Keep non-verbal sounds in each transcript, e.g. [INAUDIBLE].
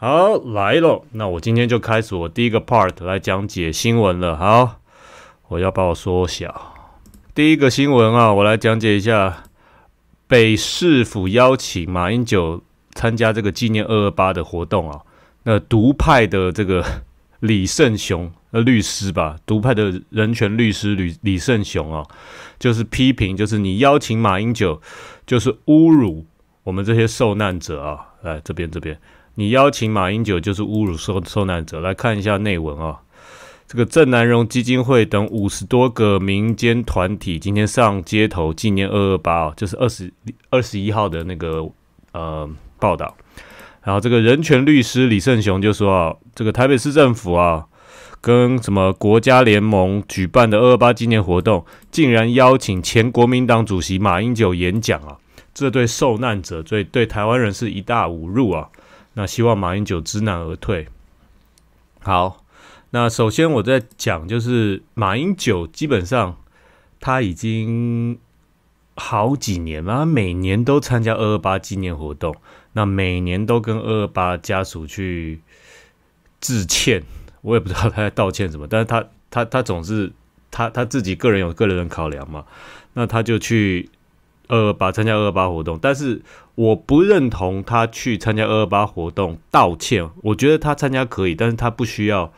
好，来了，那我今天就开始我第一个 part 来讲解新闻了。好，我要把我缩小。第一个新闻啊，我来讲解一下北市府邀请马英九参加这个纪念二二八的活动啊。那独派的这个李胜雄呃律师吧，独派的人权律师李李胜雄啊，就是批评，就是你邀请马英九，就是侮辱我们这些受难者啊。来这边这边。你邀请马英九就是侮辱受受难者。来看一下内文啊，这个郑南荣基金会等五十多个民间团体今天上街头纪念二二八哦，就是二十二十一号的那个呃报道。然后这个人权律师李胜雄就说啊，这个台北市政府啊，跟什么国家联盟举办的二二八纪念活动，竟然邀请前国民党主席马英九演讲啊，这对受难者对对台湾人是一大侮辱啊。那希望马英九知难而退。好，那首先我在讲，就是马英九基本上他已经好几年了，他每年都参加二二八纪念活动，那每年都跟二二八家属去致歉。我也不知道他在道歉什么，但是他他他总是他他自己个人有个人的考量嘛，那他就去。二二八参加二二八活动，但是我不认同他去参加二二八活动道歉。我觉得他参加可以，但是他不需要。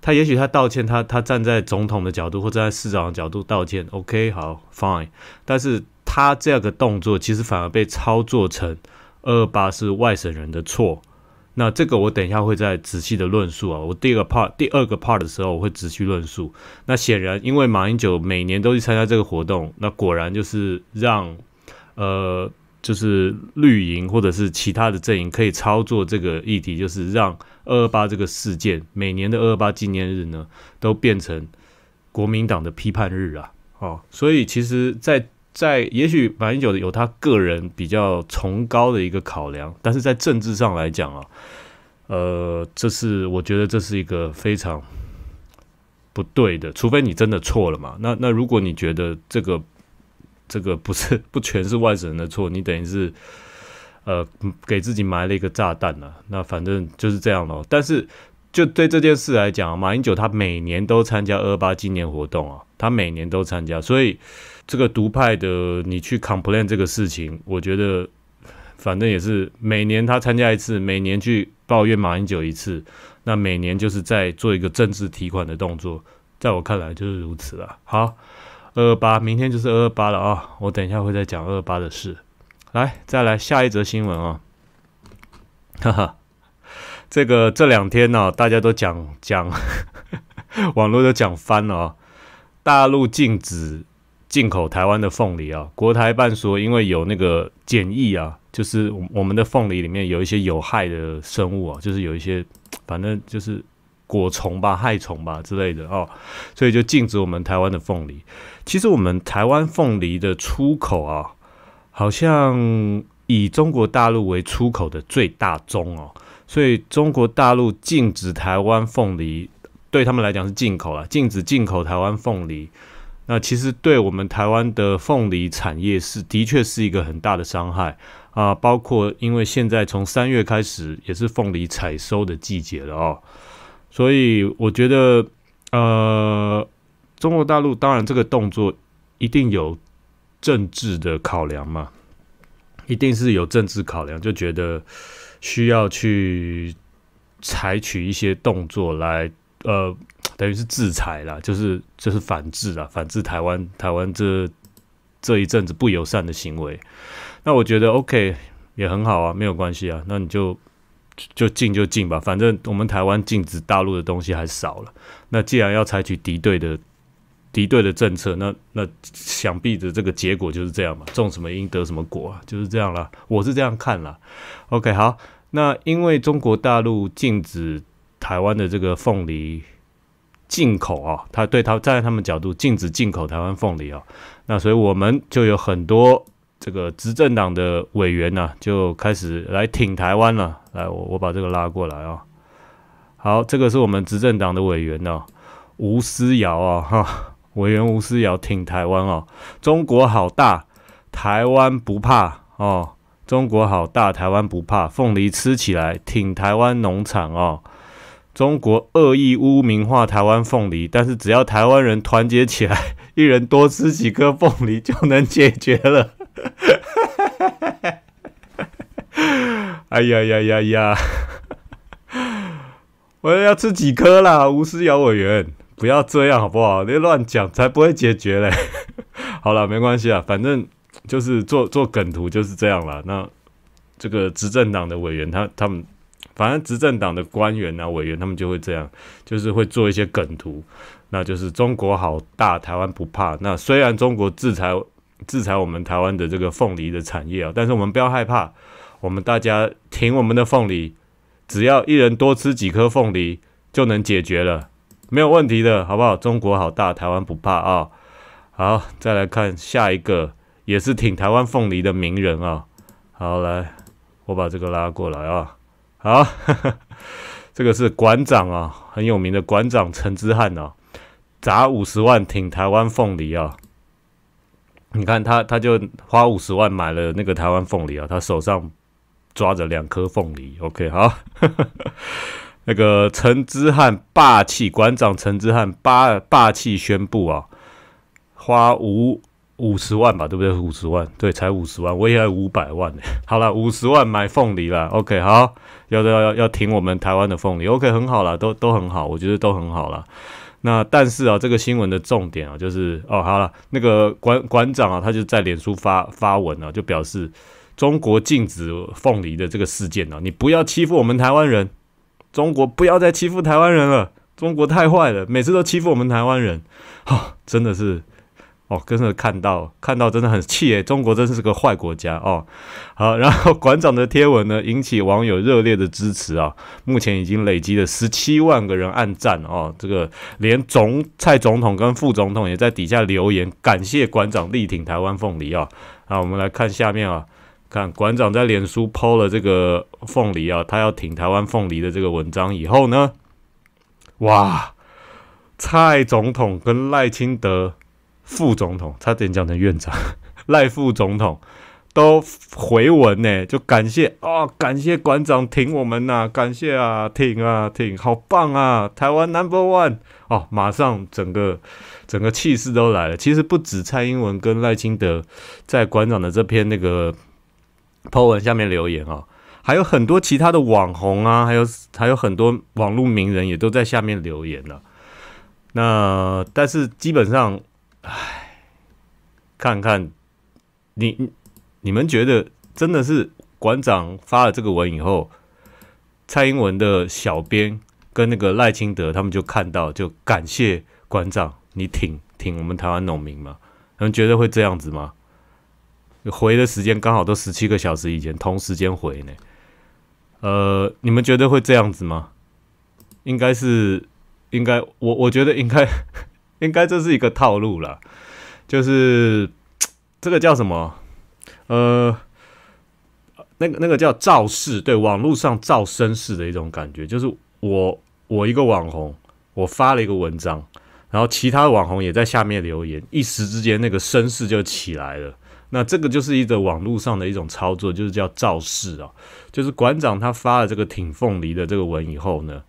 他也许他道歉，他他站在总统的角度或站在市长的角度道歉，OK，好，Fine。但是他这样的动作其实反而被操作成二二八是外省人的错。那这个我等一下会再仔细的论述啊。我第二个 part 第二个 part 的时候，我会仔细论述。那显然，因为马英九每年都去参加这个活动，那果然就是让呃，就是绿营或者是其他的阵营可以操作这个议题，就是让二二八这个事件每年的二二八纪念日呢，都变成国民党的批判日啊。哦，所以其实，在在也许马英九有他个人比较崇高的一个考量，但是在政治上来讲啊，呃，这是我觉得这是一个非常不对的，除非你真的错了嘛。那那如果你觉得这个这个不是不全是外省人的错，你等于是呃给自己埋了一个炸弹了。那反正就是这样咯。但是就对这件事来讲，马英九他每年都参加二八纪念活动啊，他每年都参加，所以。这个独派的，你去 complain 这个事情，我觉得反正也是每年他参加一次，每年去抱怨马英九一次，那每年就是在做一个政治提款的动作，在我看来就是如此了。好，二二八，明天就是二二八了啊！我等一下会再讲二二八的事。来，再来下一则新闻啊！哈哈，这个这两天呢，大家都讲讲，[LAUGHS] 网络都讲翻了啊！大陆禁止。进口台湾的凤梨啊，国台办说，因为有那个检疫啊，就是我们的凤梨里面有一些有害的生物啊，就是有一些反正就是果虫吧、害虫吧之类的哦，所以就禁止我们台湾的凤梨。其实我们台湾凤梨的出口啊，好像以中国大陆为出口的最大宗哦，所以中国大陆禁止台湾凤梨，对他们来讲是进口了，禁止进口台湾凤梨。那其实对我们台湾的凤梨产业是的确是一个很大的伤害啊，包括因为现在从三月开始也是凤梨采收的季节了哦，所以我觉得呃，中国大陆当然这个动作一定有政治的考量嘛，一定是有政治考量，就觉得需要去采取一些动作来呃。等于是制裁啦，就是就是反制啦，反制台湾台湾这这一阵子不友善的行为。那我觉得 OK 也很好啊，没有关系啊。那你就就禁就禁吧，反正我们台湾禁止大陆的东西还少了。那既然要采取敌对的敌对的政策，那那想必的这个结果就是这样嘛，种什么因得什么果啊，就是这样啦。我是这样看啦。OK 好，那因为中国大陆禁止台湾的这个凤梨。进口啊，他对他站在他们角度禁止进口台湾凤梨啊，那所以我们就有很多这个执政党的委员呢，就开始来挺台湾了。来，我我把这个拉过来啊。好，这个是我们执政党的委员呢，吴思瑶啊，哈，委员吴思瑶挺台湾哦，中国好大，台湾不怕哦。中国好大，台湾不怕，凤梨吃起来挺台湾农场哦。中国恶意污名化台湾凤梨，但是只要台湾人团结起来，[LAUGHS] 一人多吃几颗凤梨就能解决了。哎呀呀呀呀！我要吃几颗啦，吴思瑶委员，不要这样好不好？你乱讲才不会解决嘞。好了，没关系啊，反正。就是做做梗图就是这样了。那这个执政党的委员，他他们反正执政党的官员啊委员，他们就会这样，就是会做一些梗图。那就是中国好大，台湾不怕。那虽然中国制裁制裁我们台湾的这个凤梨的产业啊，但是我们不要害怕，我们大家挺我们的凤梨，只要一人多吃几颗凤梨就能解决了，没有问题的，好不好？中国好大，台湾不怕啊。好，再来看下一个。也是挺台湾凤梨的名人啊！好，来，我把这个拉过来啊！好，[LAUGHS] 这个是馆长啊，很有名的馆长陈之汉啊，砸五十万挺台湾凤梨啊！你看他，他就花五十万买了那个台湾凤梨啊，他手上抓着两颗凤梨。OK，好，[LAUGHS] 那个陈之汉霸气，馆长陈之汉霸霸气宣布啊，花五。五十万吧，对不对？五十万，对，才五十万，我也要五百万呢。[LAUGHS] 好了，五十万买凤梨了。OK，好，要要要要停我们台湾的凤梨。OK，很好了，都都很好，我觉得都很好了。那但是啊，这个新闻的重点啊，就是哦，好了，那个馆馆长啊，他就在脸书发发文啊，就表示中国禁止凤梨的这个事件啊，你不要欺负我们台湾人，中国不要再欺负台湾人了，中国太坏了，每次都欺负我们台湾人，哈，[LAUGHS] 真的是。哦，跟着看到看到真的很气诶，中国真是个坏国家哦。好，然后馆长的贴文呢，引起网友热烈的支持啊。目前已经累积了十七万个人按赞哦。这个连总蔡总统跟副总统也在底下留言，感谢馆长力挺台湾凤梨啊。好，我们来看下面啊，看馆长在脸书抛了这个凤梨啊，他要挺台湾凤梨的这个文章以后呢，哇，蔡总统跟赖清德。副总统差点讲成院长，[LAUGHS] 赖副总统都回文呢，就感谢啊，感谢馆长挺我们呐，感谢啊，挺啊挺，好棒啊，台湾 Number One 哦，马上整个整个气势都来了。其实不止蔡英文跟赖清德在馆长的这篇那个 po 文下面留言啊，还有很多其他的网红啊，还有还有很多网络名人也都在下面留言了。那但是基本上。唉，看看你你们觉得真的是馆长发了这个文以后，蔡英文的小编跟那个赖清德他们就看到就感谢馆长，你挺挺我们台湾农民吗？你们觉得会这样子吗？回的时间刚好都十七个小时以前同时间回呢，呃，你们觉得会这样子吗？应该是应该，我我觉得应该。应该这是一个套路了，就是这个叫什么？呃，那个那个叫造势，对，网络上造声势的一种感觉，就是我我一个网红，我发了一个文章，然后其他网红也在下面留言，一时之间那个声势就起来了。那这个就是一个网络上的一种操作，就是叫造势啊。就是馆长他发了这个挺凤梨的这个文以后呢，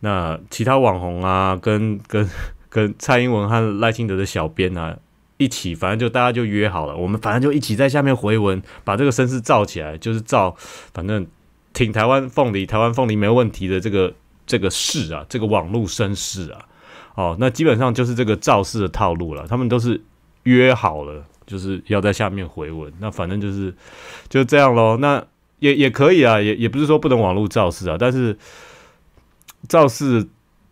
那其他网红啊，跟跟。跟蔡英文和赖清德的小编啊一起，反正就大家就约好了，我们反正就一起在下面回文，把这个声势造起来，就是造，反正挺台湾凤梨，台湾凤梨没问题的这个这个势啊，这个网络声势啊，哦，那基本上就是这个造势的套路了，他们都是约好了，就是要在下面回文，那反正就是就这样喽，那也也可以啊，也也不是说不能网络造势啊，但是造势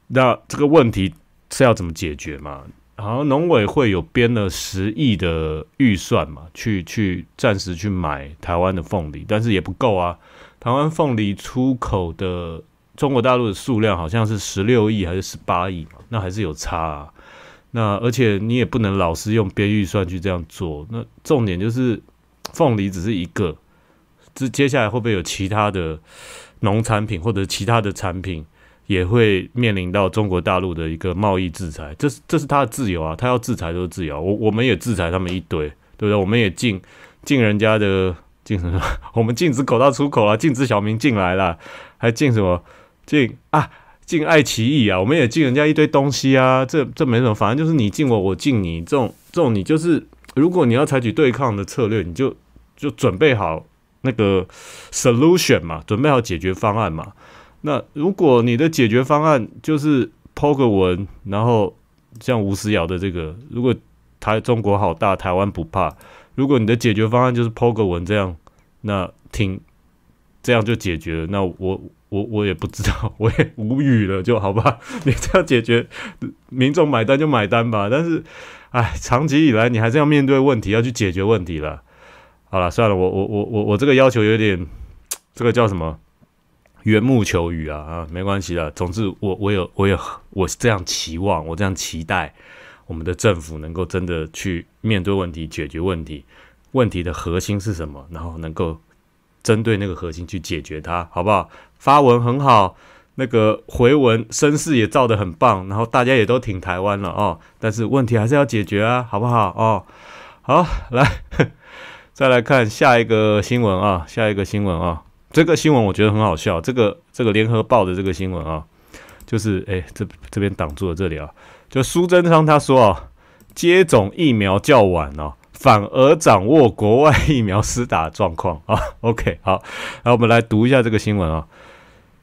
那这个问题。是要怎么解决嘛？好像农委会有编了十亿的预算嘛，去去暂时去买台湾的凤梨，但是也不够啊。台湾凤梨出口的中国大陆的数量好像是十六亿还是十八亿嘛，那还是有差啊。那而且你也不能老是用编预算去这样做。那重点就是凤梨只是一个，这接下来会不会有其他的农产品或者其他的产品？也会面临到中国大陆的一个贸易制裁，这是这是他的自由啊，他要制裁都是自由，我我们也制裁他们一堆，对不对？我们也禁禁人家的禁什么？[LAUGHS] 我们禁止口罩出口了，禁止小明进来了，还禁什么？禁啊，禁爱奇艺啊！我们也禁人家一堆东西啊！这这没什么，反正就是你禁我，我禁你，这种这种你就是，如果你要采取对抗的策略，你就就准备好那个 solution 嘛，准备好解决方案嘛。那如果你的解决方案就是抛个文，然后像吴思瑶的这个，如果台中国好大，台湾不怕。如果你的解决方案就是抛个文这样，那挺这样就解决了。那我我我也不知道，[LAUGHS] 我也无语了，就好吧。[LAUGHS] 你这样解决，民众买单就买单吧。但是，哎，长期以来你还是要面对问题，要去解决问题了。好了，算了，我我我我我这个要求有点，这个叫什么？缘木求鱼啊啊，没关系的。总之，我我有我有我是这样期望，我这样期待。我们的政府能够真的去面对问题、解决问题，问题的核心是什么？然后能够针对那个核心去解决它，好不好？发文很好，那个回文声势也造得很棒，然后大家也都挺台湾了哦。但是问题还是要解决啊，好不好？哦，好，来 [LAUGHS] 再来看下一个新闻啊，下一个新闻啊，这个新闻我觉得很好笑，这个这个联合报的这个新闻啊，就是哎，这这边挡住了这里啊。就苏贞昌他说啊，接种疫苗较晚哦，反而掌握国外疫苗施打状况 [LAUGHS] 啊。OK，好，来我们来读一下这个新闻啊。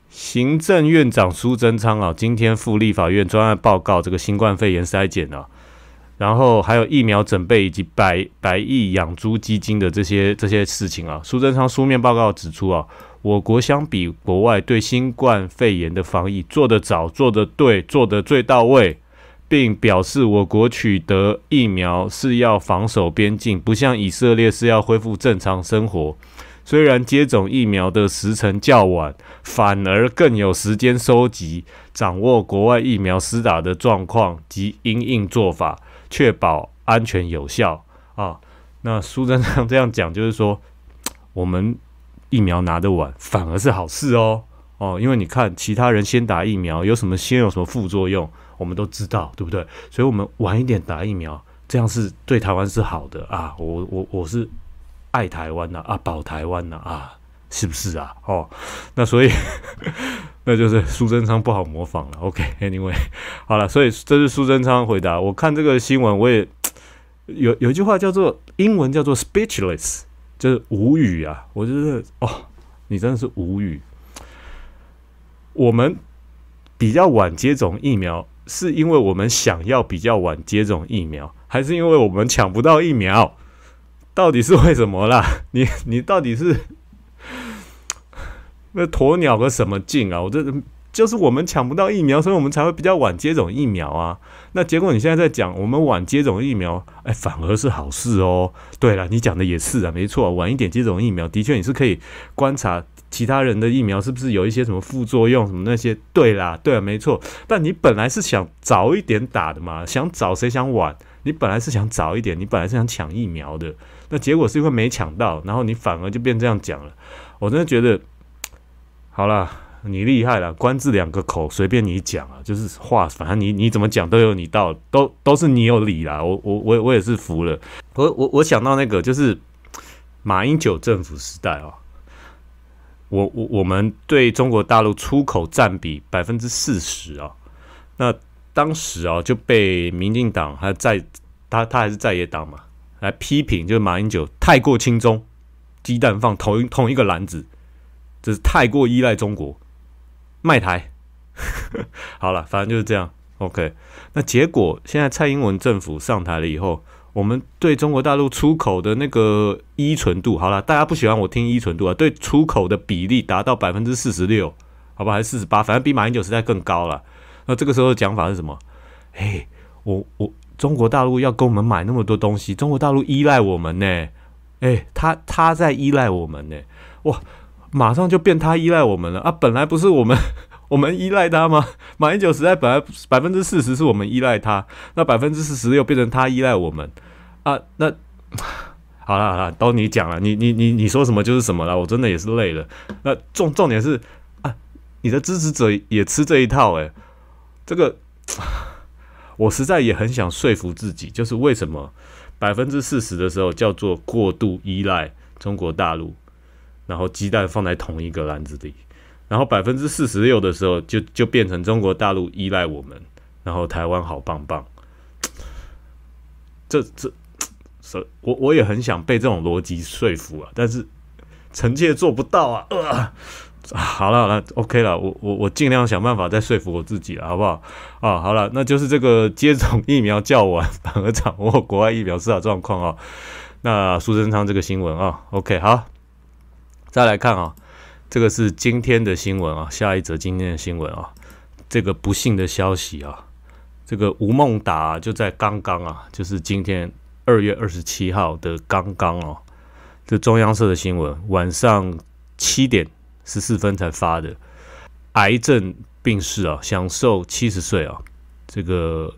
行政院长苏贞昌啊，今天赴立法院专案报告这个新冠肺炎筛检啊，然后还有疫苗准备以及百百亿养猪基金的这些这些事情啊。苏贞昌书面报告指出啊，我国相比国外对新冠肺炎的防疫做得早、做得对、做得最到位。并表示，我国取得疫苗是要防守边境，不像以色列是要恢复正常生活。虽然接种疫苗的时程较晚，反而更有时间收集、掌握国外疫苗施打的状况及因应做法，确保安全有效。啊，那苏贞昌这样讲，就是说，[TSK] 我们疫苗拿得晚，反而是好事哦。哦，因为你看，其他人先打疫苗，有什么先有什么副作用？我们都知道，对不对？所以，我们晚一点打疫苗，这样是对台湾是好的啊！我我我是爱台湾的啊，保台湾的啊，是不是啊？哦，那所以 [LAUGHS] 那就是苏贞昌不好模仿了。OK，Anyway，[LAUGHS] 好了，所以这是苏贞昌回答。我看这个新闻，我也有有一句话叫做英文叫做 speechless，就是无语啊！我觉得哦，你真的是无语。我们比较晚接种疫苗。是因为我们想要比较晚接种疫苗，还是因为我们抢不到疫苗？到底是为什么啦？你你到底是那鸵鸟个什么劲啊？我这就是我们抢不到疫苗，所以我们才会比较晚接种疫苗啊。那结果你现在在讲我们晚接种疫苗，哎，反而是好事哦。对了，你讲的也是啊，没错，晚一点接种疫苗，的确你是可以观察。其他人的疫苗是不是有一些什么副作用？什么那些？对啦，对啊，没错。但你本来是想早一点打的嘛？想早谁想晚？你本来是想早一点，你本来是想抢疫苗的。那结果是因为没抢到，然后你反而就变这样讲了。我真的觉得，好了，你厉害了，官字两个口，随便你讲啊，就是话，反正你你怎么讲都有你道，都都是你有理啦。我我我我也是服了。我我我想到那个就是马英九政府时代啊。我我我们对中国大陆出口占比百分之四十啊，那当时啊就被民进党还在他他还是在野党嘛，来批评就是马英九太过轻中，鸡蛋放同同一个篮子，这是太过依赖中国卖台。[LAUGHS] 好了，反正就是这样。OK，那结果现在蔡英文政府上台了以后。我们对中国大陆出口的那个依存度，好了，大家不喜欢我听依存度啊，对出口的比例达到百分之四十六，好吧，还是四十八，反正比马英九时代更高了。那这个时候的讲法是什么？嘿，我我中国大陆要跟我们买那么多东西，中国大陆依赖我们呢？哎，他他在依赖我们呢？哇，马上就变他依赖我们了啊！本来不是我们。[LAUGHS] 我们依赖他吗？马英九时代本来百分之四十是我们依赖他，那百分之四十又变成他依赖我们啊？那好了好了，都你讲了，你你你你说什么就是什么了，我真的也是累了。那重重点是啊，你的支持者也吃这一套诶，这个我实在也很想说服自己，就是为什么百分之四十的时候叫做过度依赖，中国大陆，然后鸡蛋放在同一个篮子里，然后百分之四十六的时候就就变成中国大陆依赖我们，然后台湾好棒棒。这这，所，我我也很想被这种逻辑说服啊，但是臣妾做不到啊。呃好了好了，OK 了，我我我尽量想办法再说服我自己了，好不好？啊，好了，那就是这个接种疫苗较晚，反而掌握国外疫苗市场状况啊。那苏贞昌这个新闻啊，OK，好，再来看啊，这个是今天的新闻啊，下一则今天的新闻啊，这个不幸的消息啊，这个吴孟达就在刚刚啊，就是今天二月二十七号的刚刚哦，这中央社的新闻，晚上七点。十四分才发的，癌症病逝啊，享受七十岁啊。这个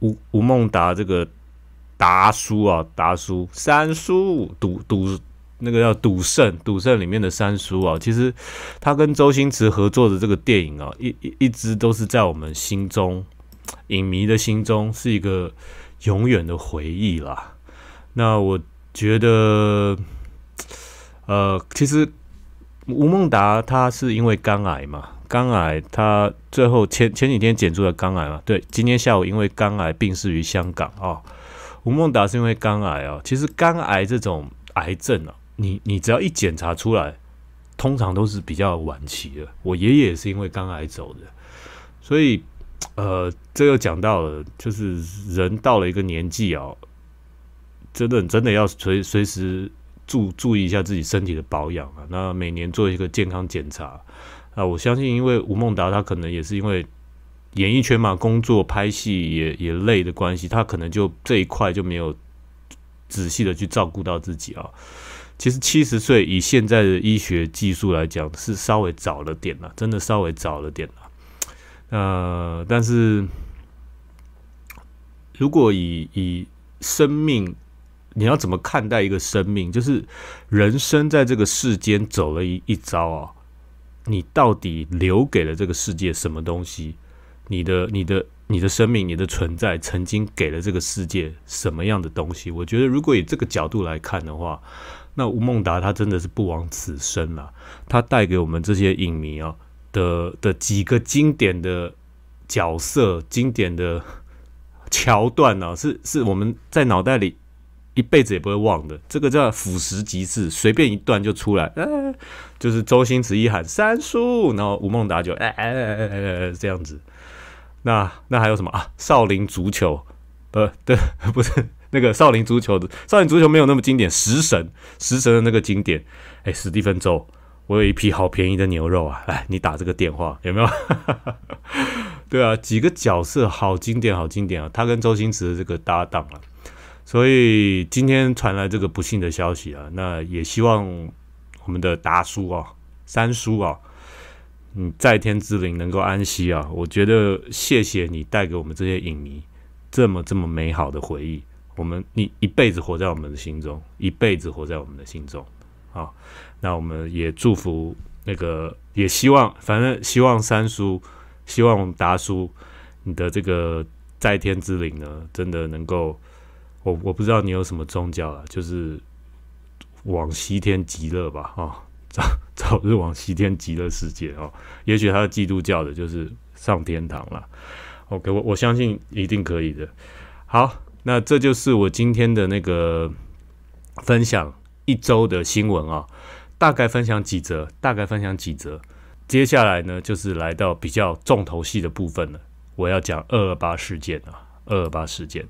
吴吴孟达这个达叔啊，达叔三叔赌赌那个叫赌圣，赌圣里面的三叔啊，其实他跟周星驰合作的这个电影啊，一一一直都是在我们心中影迷的心中是一个永远的回忆啦。那我觉得，呃，其实。吴孟达他是因为肝癌嘛？肝癌他最后前前几天检出了肝癌嘛？对，今天下午因为肝癌病逝于香港啊。吴孟达是因为肝癌啊。其实肝癌这种癌症啊，你你只要一检查出来，通常都是比较晚期的。我爷爷也是因为肝癌走的，所以呃，这又讲到了，就是人到了一个年纪啊，真的真的要随随时。注注意一下自己身体的保养啊，那每年做一个健康检查啊。我相信，因为吴孟达他可能也是因为演艺圈嘛，工作拍戏也也累的关系，他可能就这一块就没有仔细的去照顾到自己啊。其实七十岁以现在的医学技术来讲，是稍微早了点了，真的稍微早了点了。呃，但是如果以以生命。你要怎么看待一个生命？就是人生在这个世间走了一一遭啊，你到底留给了这个世界什么东西？你的、你的、你的生命、你的存在，曾经给了这个世界什么样的东西？我觉得，如果以这个角度来看的话，那吴孟达他真的是不枉此生了。他带给我们这些影迷啊的的几个经典的角色、经典的桥段呢，是是我们在脑袋里。一辈子也不会忘的，这个叫腐蚀即是，随便一段就出来，哎，就是周星驰一喊三叔，然后吴孟达就哎哎哎哎哎这样子。那那还有什么啊？少林足球，不对，[LAUGHS] 不是那个少林足球的，少林足球没有那么经典。食神，食神的那个经典，哎，史蒂芬周，我有一批好便宜的牛肉啊，来，你打这个电话有没有？[LAUGHS] 对啊，几个角色好经典，好经典啊，他跟周星驰的这个搭档啊。所以今天传来这个不幸的消息啊，那也希望我们的达叔啊、三叔啊，嗯，在天之灵能够安息啊。我觉得谢谢你带给我们这些影迷这么这么美好的回忆，我们你一辈子活在我们的心中，一辈子活在我们的心中啊。那我们也祝福那个，也希望，反正希望三叔，希望达叔，你的这个在天之灵呢，真的能够。我我不知道你有什么宗教啊，就是往西天极乐吧，哈，早日往西天极乐世界哦。[LAUGHS] 也许他是基督教的，就是上天堂了。OK，我我相信一定可以的。好，那这就是我今天的那个分享一周的新闻啊，大概分享几则，大概分享几则。接下来呢，就是来到比较重头戏的部分了，我要讲二二八事件啊，二二八事件。